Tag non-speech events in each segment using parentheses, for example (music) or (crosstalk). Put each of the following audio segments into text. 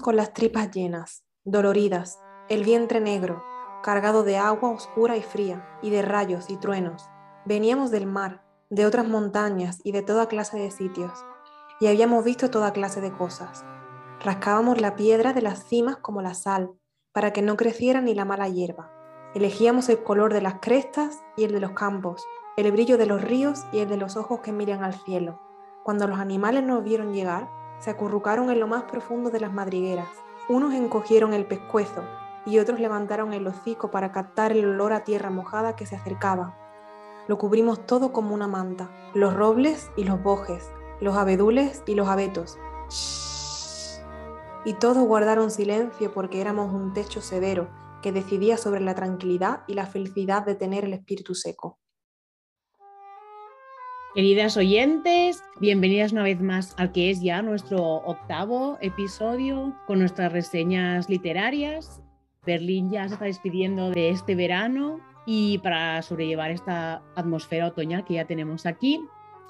Con las tripas llenas, doloridas, el vientre negro, cargado de agua oscura y fría, y de rayos y truenos. Veníamos del mar, de otras montañas y de toda clase de sitios, y habíamos visto toda clase de cosas. Rascábamos la piedra de las cimas como la sal, para que no creciera ni la mala hierba. Elegíamos el color de las crestas y el de los campos, el brillo de los ríos y el de los ojos que miran al cielo. Cuando los animales nos vieron llegar, se acurrucaron en lo más profundo de las madrigueras. Unos encogieron el pescuezo y otros levantaron el hocico para captar el olor a tierra mojada que se acercaba. Lo cubrimos todo como una manta, los robles y los bojes, los abedules y los abetos. Y todos guardaron silencio porque éramos un techo severo que decidía sobre la tranquilidad y la felicidad de tener el espíritu seco. Queridas oyentes, bienvenidas una vez más al que es ya nuestro octavo episodio con nuestras reseñas literarias. Berlín ya se está despidiendo de este verano y para sobrellevar esta atmósfera otoñal que ya tenemos aquí,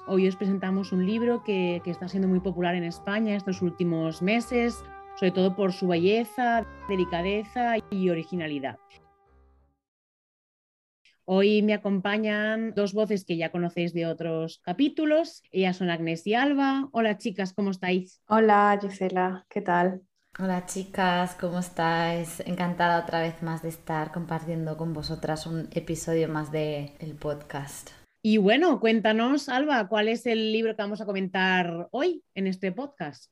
hoy os presentamos un libro que, que está siendo muy popular en España estos últimos meses, sobre todo por su belleza, delicadeza y originalidad. Hoy me acompañan dos voces que ya conocéis de otros capítulos. Ellas son Agnes y Alba. Hola chicas, ¿cómo estáis? Hola Gisela, ¿qué tal? Hola chicas, ¿cómo estáis? Encantada otra vez más de estar compartiendo con vosotras un episodio más del el podcast. Y bueno, cuéntanos, Alba, ¿cuál es el libro que vamos a comentar hoy en este podcast?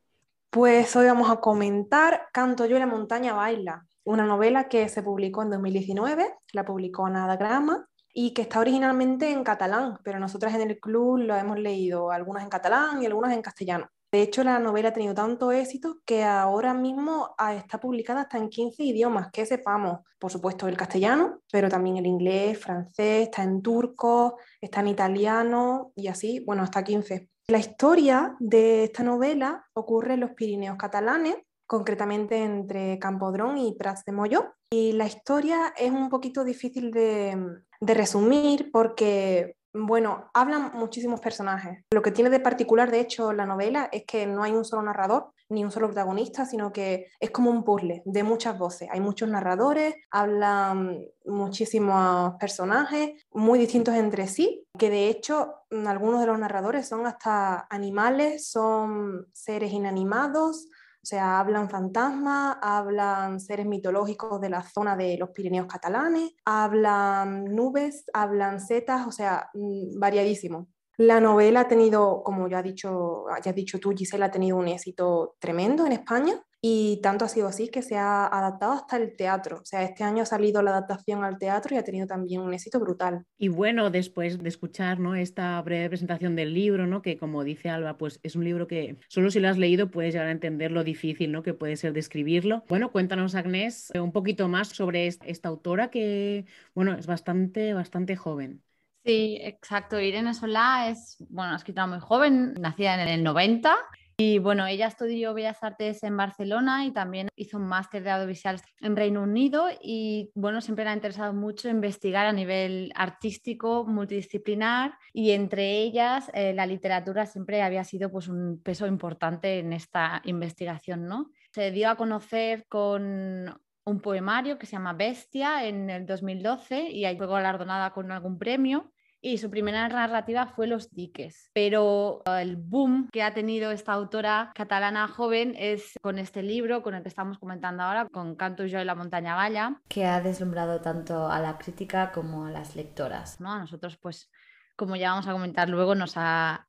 Pues hoy vamos a comentar Canto yo y la montaña baila, una novela que se publicó en 2019, la publicó Anagrama y que está originalmente en catalán, pero nosotras en el club lo hemos leído algunas en catalán y algunas en castellano. De hecho, la novela ha tenido tanto éxito que ahora mismo ah, está publicada hasta en 15 idiomas, que sepamos, por supuesto, el castellano, pero también el inglés, francés, está en turco, está en italiano y así, bueno, hasta 15. La historia de esta novela ocurre en los Pirineos catalanes concretamente entre Campodrón y Prats de Moyo. Y la historia es un poquito difícil de, de resumir porque bueno, hablan muchísimos personajes. Lo que tiene de particular, de hecho, la novela es que no hay un solo narrador ni un solo protagonista, sino que es como un puzzle de muchas voces. Hay muchos narradores, hablan muchísimos personajes muy distintos entre sí, que de hecho algunos de los narradores son hasta animales, son seres inanimados, o sea, hablan fantasmas, hablan seres mitológicos de la zona de los Pirineos catalanes, hablan nubes, hablan setas, o sea, mm, variadísimo. La novela ha tenido, como ya, dicho, ya has dicho tú, Gisela, ha tenido un éxito tremendo en España y tanto ha sido así que se ha adaptado hasta el teatro. O sea, este año ha salido la adaptación al teatro y ha tenido también un éxito brutal. Y bueno, después de escuchar ¿no? esta breve presentación del libro, ¿no? que como dice Alba, pues es un libro que solo si lo has leído puedes llegar a entender lo difícil ¿no? que puede ser describirlo. Bueno, cuéntanos, Agnés, un poquito más sobre esta autora que, bueno, es bastante, bastante joven. Sí, exacto. Irene Solá es, bueno, escritora muy joven, nacida en el 90 y bueno, ella estudió Bellas Artes en Barcelona y también hizo un máster de audiovisuales en Reino Unido y bueno, siempre le ha interesado mucho investigar a nivel artístico, multidisciplinar y entre ellas eh, la literatura siempre había sido pues un peso importante en esta investigación, ¿no? Se dio a conocer con un poemario que se llama Bestia en el 2012 y ahí fue galardonada con algún premio y su primera narrativa fue Los diques. Pero el boom que ha tenido esta autora catalana joven es con este libro, con el que estamos comentando ahora, con Canto yo y la montaña Galla, que ha deslumbrado tanto a la crítica como a las lectoras. ¿no? A nosotros, pues, como ya vamos a comentar luego, nos ha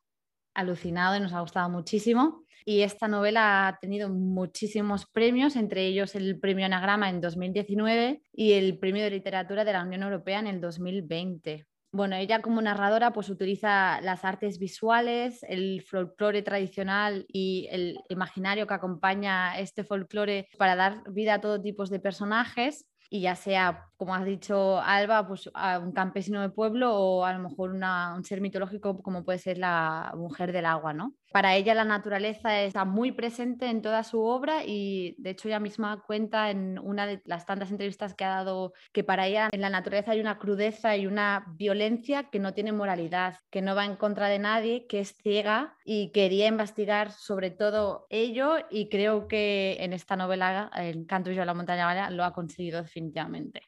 alucinado y nos ha gustado muchísimo. Y esta novela ha tenido muchísimos premios, entre ellos el premio Anagrama en 2019 y el premio de literatura de la Unión Europea en el 2020 bueno, ella como narradora pues utiliza las artes visuales, el folclore tradicional y el imaginario que acompaña este folclore para dar vida a todo tipo de personajes y ya sea, como has dicho Alba, pues a un campesino de pueblo o a lo mejor un ser mitológico como puede ser la mujer del agua, ¿no? Para ella la naturaleza está muy presente en toda su obra y de hecho ella misma cuenta en una de las tantas entrevistas que ha dado que para ella en la naturaleza hay una crudeza y una violencia que no tiene moralidad, que no va en contra de nadie, que es ciega y quería investigar sobre todo ello y creo que en esta novela, en Canto y yo la montaña lo ha conseguido definitivamente definitivamente.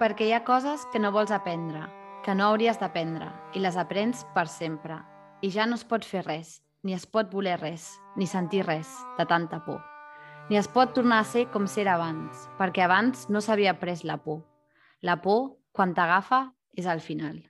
Perquè hi ha coses que no vols aprendre, que no hauries d'aprendre, i les aprens per sempre. I ja no es pot fer res, ni es pot voler res, ni sentir res, de tanta por. Ni es pot tornar a ser com ser abans, perquè abans no s'havia pres la por. La por, quan t'agafa, és al final.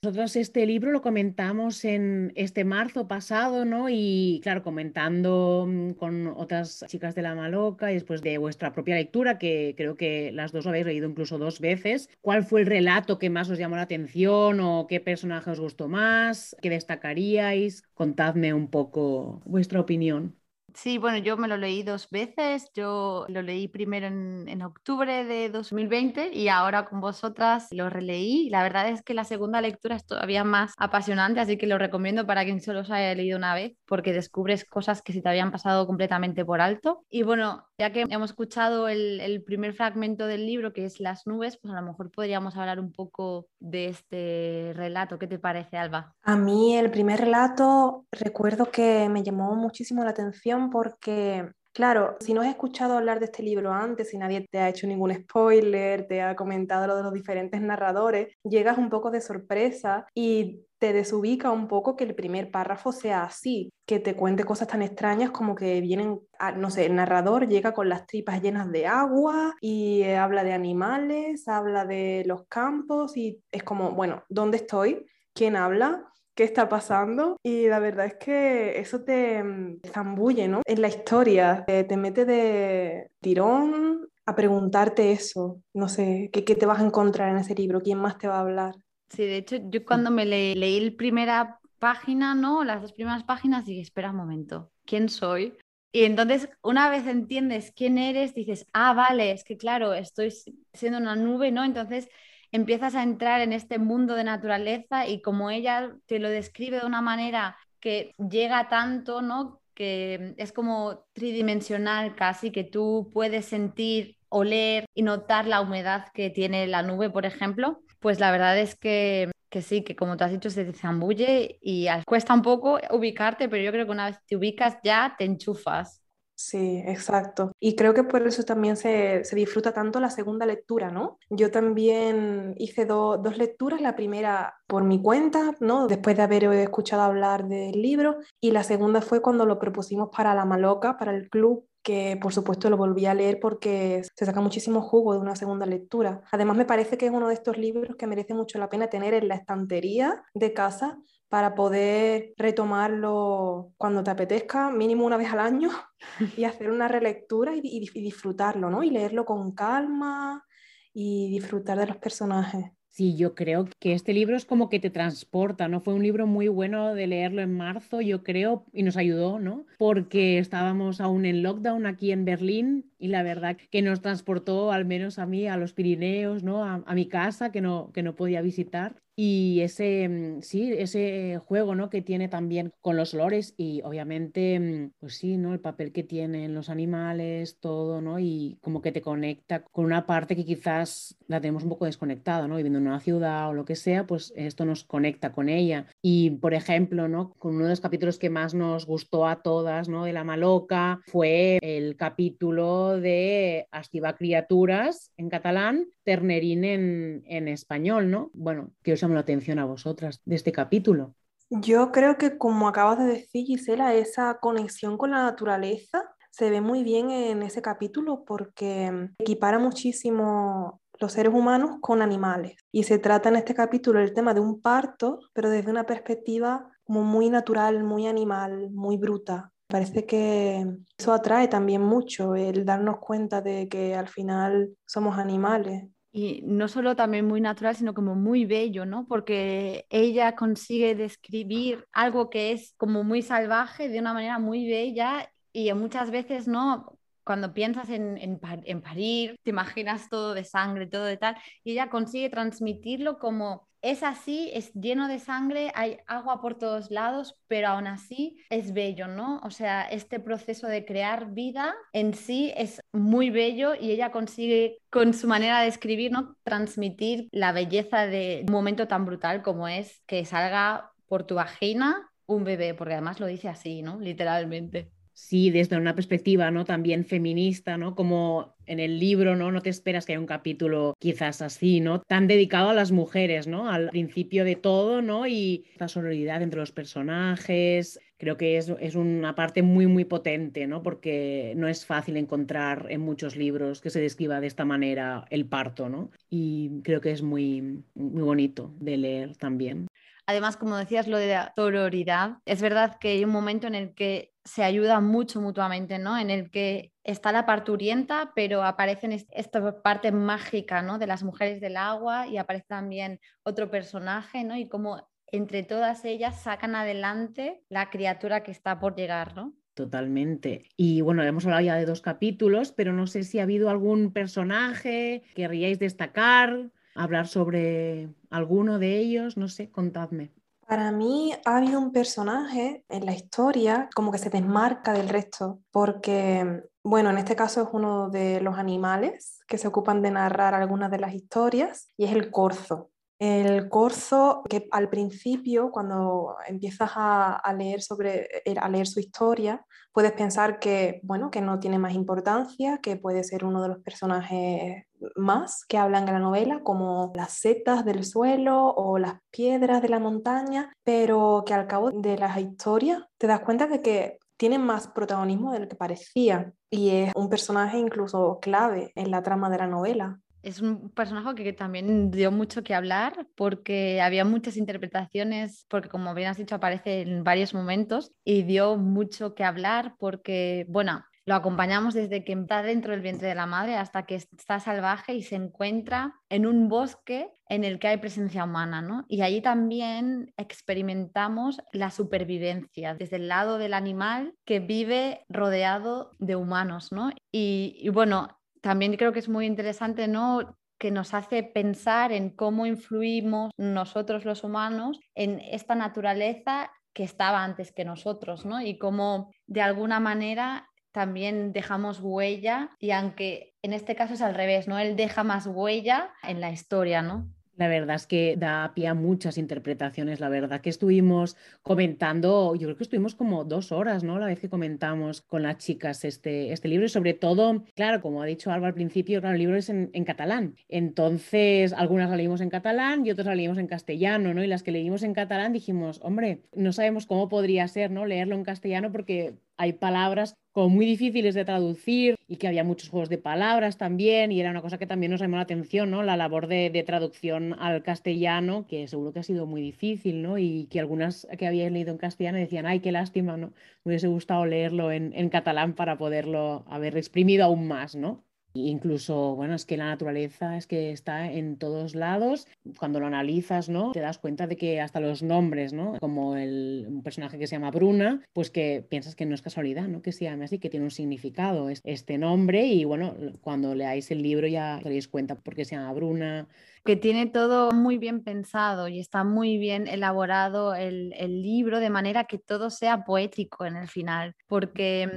Nosotros este libro lo comentamos en este marzo pasado, ¿no? Y claro, comentando mm, con otras chicas de la Maloca y después de vuestra propia lectura, que creo que las dos lo habéis leído incluso dos veces, ¿cuál fue el relato que más os llamó la atención o qué personaje os gustó más? ¿Qué destacaríais? Contadme un poco vuestra opinión. Sí, bueno, yo me lo leí dos veces. Yo lo leí primero en, octubre de 2020 y ahora con vosotras lo releí. La verdad es que la segunda lectura es todavía más apasionante, así que lo recomiendo para quien solo se haya leído una vez, porque descubres cosas que se te habían pasado completamente por alto. Y bueno, ya que hemos escuchado el, el primer fragmento del libro, que es Las nubes, pues a lo mejor podríamos hablar un poco de este relato. ¿Qué te parece, Alba? A mí el primer relato recuerdo que me llamó muchísimo la atención porque, claro, si no has escuchado hablar de este libro antes, si nadie te ha hecho ningún spoiler, te ha comentado lo de los diferentes narradores, llegas un poco de sorpresa y te desubica un poco que el primer párrafo sea así, que te cuente cosas tan extrañas como que vienen, no sé, el narrador llega con las tripas llenas de agua y eh, habla de animales, habla de los campos y es como, bueno, ¿dónde estoy? ¿Quién habla? Qué está pasando y la verdad es que eso te mm, zambulle ¿no? en la historia, te, mete de tirón a preguntarte eso, no sé, ¿qué, ¿qué, te vas a encontrar en ese libro? ¿Quién más te va a hablar? Sí, de hecho yo cuando me leí la primera página, ¿no? Las dos primeras páginas dije, espera un momento, ¿quién soy? Y entonces, una vez entiendes quién eres, dices, ah, vale, es que claro, estoy siendo una nube, ¿no? Entonces empiezas a entrar en este mundo de naturaleza y como ella te lo describe de una manera que llega tanto, ¿no? Que es como tridimensional casi, que tú puedes sentir, oler y notar la humedad que tiene la nube, por ejemplo, pues la verdad es que, que sí, que como tú has dicho, se zambulle y cuesta un poco ubicarte, pero yo creo que una vez te ubicas ya te enchufas. Sí, exacto. Y creo que por eso también se, disfruta tanto la segunda lectura, ¿no? Yo también hice dos lecturas, la primera por mi cuenta, ¿no? Después de haber escuchado hablar del libro, y la segunda fue cuando lo propusimos para la Maloca, para el club que por supuesto lo volví a leer porque se saca muchísimo jugo de una segunda lectura. Además me parece que es uno de estos libros que merece mucho la pena tener en la estantería de casa para poder retomarlo cuando te apetezca, mínimo una vez al año, (laughs) y hacer una relectura y, disfrutarlo, ¿no? Y leerlo con calma y disfrutar de los personajes. Sí, yo creo que este libro es como que te transporta, ¿no? Fue un libro muy bueno de leerlo en marzo, yo creo, y nos ayudó, ¿no? Porque estábamos aún en lockdown aquí en Berlín y la verdad que nos transportó, al menos a mí, a los Pirineos, ¿no? A, mi casa que no, que no podía visitar y ese, mm, sí, ese juego, ¿no? Que tiene también con los olores y obviamente, mm, pues sí, ¿no? El papel que tienen los animales, todo, ¿no? Y como que te conecta con una parte que quizás la tenemos un poco desconectada, ¿no? Viviendo en una ciudad o lo que sea, pues esto nos conecta con ella. Y, por ejemplo, ¿no? Con uno de los capítulos que más nos gustó a todas, ¿no? De La Maloca, fue el capítulo de Astiva Criaturas en catalán, Ternerín en, en español, ¿no? Bueno, que os la atención a vosotras de este capítulo? Yo creo que como acabas de decir, Gisela, esa conexión con la naturaleza se ve muy bien en ese capítulo porque equipara muchísimo los seres humanos con animales. Y se trata en este capítulo el tema de un parto, pero desde una perspectiva muy natural, muy animal, muy bruta. Parece que eso atrae también mucho, el darnos cuenta de que al final somos animales y no solo también muy natural, sino como muy bello, ¿no? Porque ella consigue describir algo que es como muy salvaje de una manera muy bella y muchas veces, ¿no? cuando piensas en, en, parir, te imaginas todo de sangre, todo de tal, y ella consigue transmitirlo como es así, es lleno de sangre, hay agua por todos lados, pero aún así es bello, ¿no? O sea, este proceso de crear vida en sí es muy bello y ella consigue con su manera de escribir, ¿no? Transmitir la belleza de un momento tan brutal como es que salga por tu vagina un bebé, porque además lo dice así, ¿no? Literalmente. Sí, desde una perspectiva ¿no? también feminista, ¿no? Como en el libro, ¿no? No te esperas que haya un capítulo quizás así, ¿no? Tan dedicado a las mujeres, ¿no? Al principio de todo, ¿no? Y la sororidad entre los personajes. Creo que es, es, una parte muy, muy potente, ¿no? Porque no es fácil encontrar en muchos libros que se describa de esta manera el parto, ¿no? Y creo que es muy, muy bonito de leer también. Además, como decías, lo de la sororidad, es verdad que hay un momento en el que se ayuda mucho mutuamente, ¿no? En el que está la parturienta, pero aparece esta parte mágica, ¿no? De las mujeres del agua y aparece también otro personaje, ¿no? Y como entre todas ellas sacan adelante la criatura que está por llegar, ¿no? Totalmente. Y bueno, hemos hablado ya de dos capítulos, pero no sé si ha habido algún personaje que querríais destacar hablar sobre alguno de ellos, no sé, contadme. Para mí ha habido un personaje en la historia como que se desmarca del resto, porque, bueno, en este caso es uno de los animales que se ocupan de narrar algunas de las historias y es el corzo. El corzo, que al principio, cuando empiezas a, leer sobre, eh, a leer su historia, puedes pensar que, bueno, que no tiene más importancia, que puede ser uno de los personajes más que hablan en la novela, como las setas del suelo o las piedras de la montaña, pero que al cabo de las historias te das cuenta de que tiene más protagonismo del que parecía y es un personaje incluso clave en la trama de la novela es un personaje que también dio mucho que hablar porque había muchas interpretaciones, porque como bien has dicho aparece en varios momentos y dio mucho que hablar porque, bueno, lo acompañamos desde que está dentro del vientre de la madre hasta que está salvaje y se encuentra en un bosque en el que hay presencia humana, ¿no? Y allí también experimentamos la supervivencia desde el lado del animal que vive rodeado de humanos, ¿no? Y, y bueno, también creo que es muy interesante, ¿no? que nos hace pensar en cómo influimos nosotros los humanos en esta naturaleza que estaba antes que nosotros, ¿no? Y cómo de alguna manera también dejamos huella y aunque en este caso es al revés, ¿no? Él deja más huella en la historia, ¿no? La verdad es que da pie a muchas interpretaciones. La verdad que estuvimos comentando, yo creo que estuvimos como dos horas, ¿no? La vez que comentamos con las chicas este, este libro y sobre todo, claro, como ha dicho Alba al principio, claro, el libro es en, en catalán. Entonces, algunas la leímos en catalán y otras la leímos en castellano, ¿no? Y las que leímos en catalán dijimos, hombre, no sabemos cómo podría ser, ¿no? Leerlo en castellano porque hay palabras como muy difíciles de traducir y que había muchos juegos de palabras también y era una cosa que también nos llamó la atención, ¿no? La labor de, traducción al castellano, que seguro que ha sido muy difícil, ¿no? Y que algunas que habían leído en castellano decían, ay, qué lástima, ¿no? Me hubiese gustado leerlo en, en catalán para poderlo haber exprimido aún más, ¿no? Incluso, bueno, es que la naturaleza es que está en todos lados. Cuando lo analizas, ¿no? Te das cuenta de que hasta los nombres, ¿no? Como el un personaje que se llama Bruna, pues que piensas que no es casualidad, ¿no? Que se llame así, que tiene un significado este nombre y bueno, cuando leáis el libro ya os daréis cuenta por qué se llama Bruna. Que tiene todo muy bien pensado y está muy bien elaborado el, el libro de manera que todo sea poético en el final, porque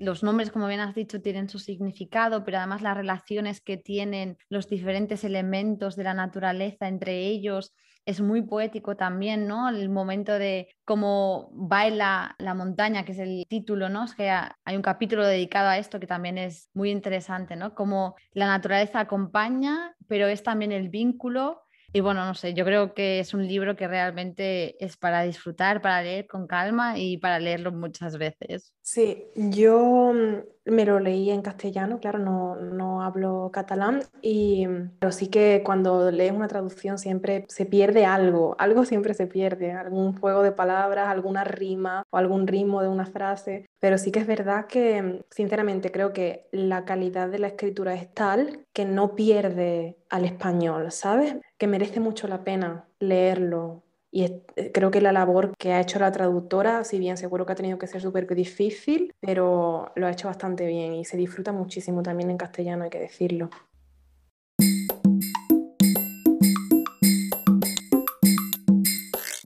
los nombres, como bien has dicho, tienen su significado, pero además las relaciones que tienen los diferentes elementos de la naturaleza entre ellos es muy poético también, ¿no? El momento de cómo baila la montaña, que es el título, ¿no? Es que hay un capítulo dedicado a esto que también es muy interesante, ¿no? Cómo la naturaleza acompaña, pero es también el vínculo y bueno, no sé, yo creo que es un libro que realmente es para disfrutar, para leer con calma y para leerlo muchas veces. Sí, yo mm, me lo leí en castellano, claro, no, no hablo catalán, y, pero sí que cuando lees una traducción siempre se pierde algo, algo siempre se pierde, algún juego de palabras, alguna rima o algún ritmo de una frase, pero sí que es verdad que, sinceramente, creo que la calidad de la escritura es tal que no pierde al español, ¿sabes? Que merece mucho la pena leerlo Y eh, creo que la labor que ha hecho la traductora, si bien seguro que ha tenido que ser súper difícil, pero lo ha hecho bastante bien y se disfruta muchísimo también en castellano, hay que decirlo.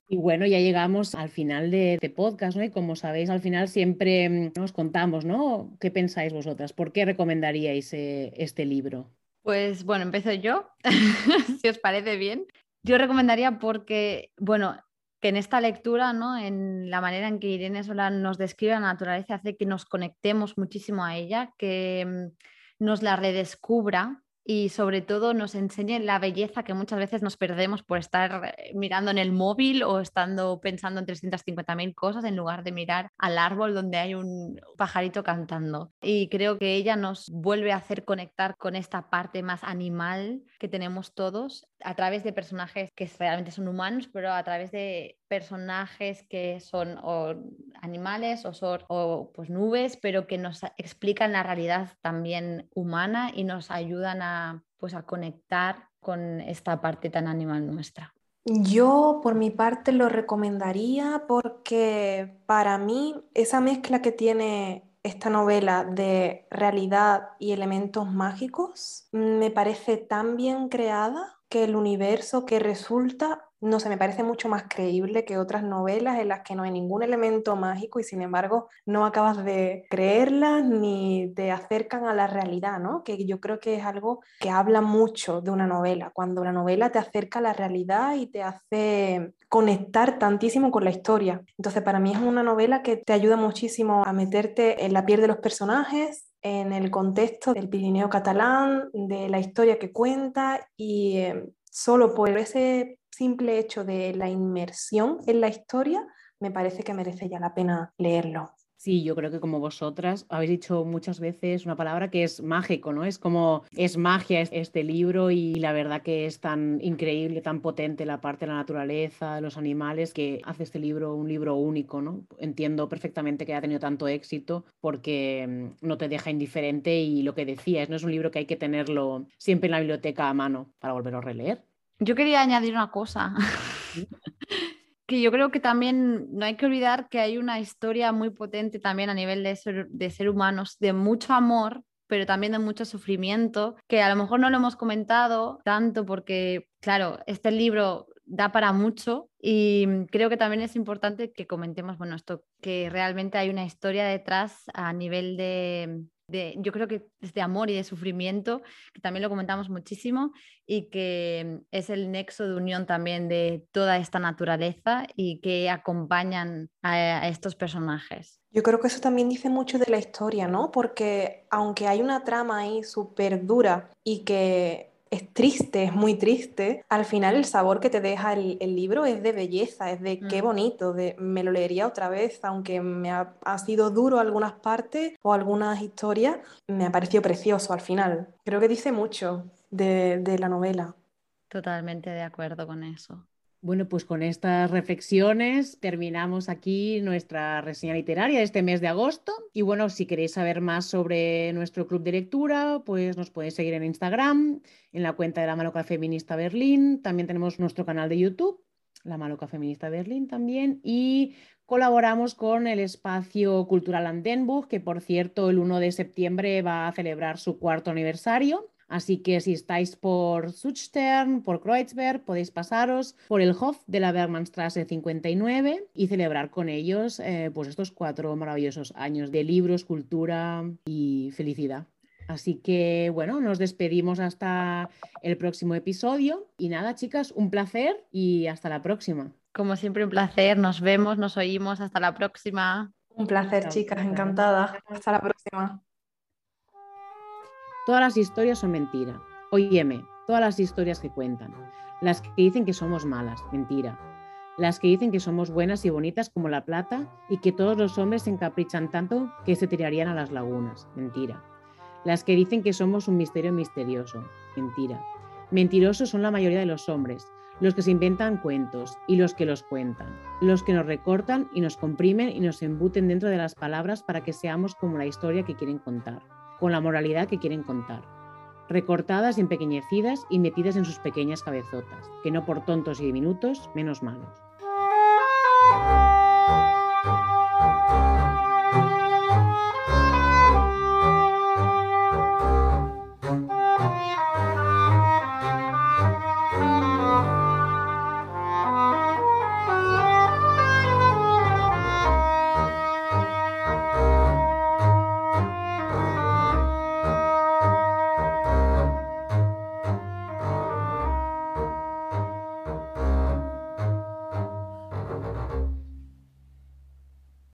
Y bueno, ya llegamos al final de, este podcast, ¿no? Y como sabéis, al final siempre mm, nos contamos, ¿no? ¿Qué pensáis vosotras? ¿Por qué recomendaríais eh, este libro? Pues bueno, empiezo yo, (laughs) si os parece bien. Yo recomendaría porque, bueno, que en esta lectura, ¿no? en la manera en que Irene Sola nos describe la naturaleza, hace que nos conectemos muchísimo a ella, que mm, nos la redescubra y sobre todo nos enseñe la belleza que muchas veces nos perdemos por estar eh, mirando en el móvil o estando pensando en 350.000 cosas en lugar de mirar al árbol donde hay un pajarito cantando. Y creo que ella nos vuelve a hacer conectar con esta parte más animal que tenemos todos a través de personajes que realmente son humanos, pero a través de personajes que son animales o, son, o pues nubes, pero que nos explican la realidad también humana y nos ayudan a, pues, a conectar con esta parte tan animal nuestra. Yo por mi parte lo recomendaría porque para mí esa mezcla que tiene esta novela de realidad y elementos mágicos me parece tan bien creada que el universo que resulta no sé, me parece mucho más creíble que otras novelas en las que no hay ningún elemento mágico y sin embargo no acabas de creerlas ni te acercan a la realidad, ¿no? Que yo creo que es algo que habla mucho de una novela, cuando una novela te acerca a la realidad y te hace conectar tantísimo con la historia. Entonces, para mí es una novela que te ayuda muchísimo a meterte en la piel de los personajes, en el contexto del Pirineo catalán, de la historia que cuenta y eh, solo por ese simple hecho de la inmersión en la historia, me parece que merece ya la pena leerlo. Sí, yo creo que como vosotras habéis dicho muchas veces una palabra que es mágico, ¿no? Es como, es magia este libro y la verdad que es tan increíble, tan potente la parte de la naturaleza, de los animales, que hace este libro un libro único, ¿no? Entiendo perfectamente que ha tenido tanto éxito porque mm, no te deja indiferente y lo que decías, no es un libro que hay que tenerlo siempre en la biblioteca a mano para volverlo a releer. Yo quería añadir una cosa. (laughs) que yo creo que también no hay que olvidar que hay una historia muy potente también a nivel de ser, de ser humanos, de mucho amor, pero también de mucho sufrimiento, que a lo mejor no lo hemos comentado tanto porque, claro, este libro da para mucho y creo que también es importante que comentemos, bueno, esto, que realmente hay una historia detrás a nivel de, yo creo que es de amor y de sufrimiento, que también lo comentamos muchísimo y que es el nexo de unión también de toda esta naturaleza y que acompañan a, estos personajes. Yo creo que eso también dice mucho de la historia, ¿no? Porque aunque hay una trama ahí súper dura y que es triste, es muy triste, al final el sabor que te deja el, libro es de belleza, es de qué mm. bonito, de me lo leería otra vez, aunque me ha, sido duro algunas partes o algunas historias, me ha parecido precioso al final. Creo que dice mucho de, de la novela. Totalmente de acuerdo con eso. Bueno, pues con estas reflexiones terminamos aquí nuestra reseña literaria de este mes de agosto. Y bueno, si queréis saber más sobre nuestro club de lectura, pues nos podéis seguir en Instagram, en la cuenta de la Maloca Feminista Berlín. También tenemos nuestro canal de YouTube, la Maloca Feminista Berlín también. Y colaboramos con el espacio cultural Andenburg, que por cierto el 1 de septiembre va a celebrar su cuarto aniversario. Así que si estáis por Suchstern, por Kreuzberg, podéis pasaros por el Hof de la Bergmannstraße 59 y celebrar con ellos eh, pues estos cuatro maravillosos años de libros, cultura y felicidad. Así que bueno, nos despedimos hasta el próximo episodio. Y nada, chicas, un placer y hasta la próxima. Como siempre, un placer. Nos vemos, nos oímos. Hasta la próxima. Un placer, chicas. Encantada. Hasta la próxima. Todas las historias son mentira. Óyeme, todas las historias que cuentan. Las que dicen que somos malas, mentira. Las que dicen que somos buenas y bonitas como la plata y que todos los hombres se encaprichan tanto que se tirarían a las lagunas, mentira. Las que dicen que somos un misterio misterioso, mentira. Mentirosos son la mayoría de los hombres, los que se inventan cuentos y los que los cuentan, los que nos recortan y nos comprimen y nos embuten dentro de las palabras para que seamos como la historia que quieren contar con la moralidad que quieren contar, recortadas empequeñecidas y metidas en sus pequeñas cabezotas, que no por tontos y diminutos, menos malos.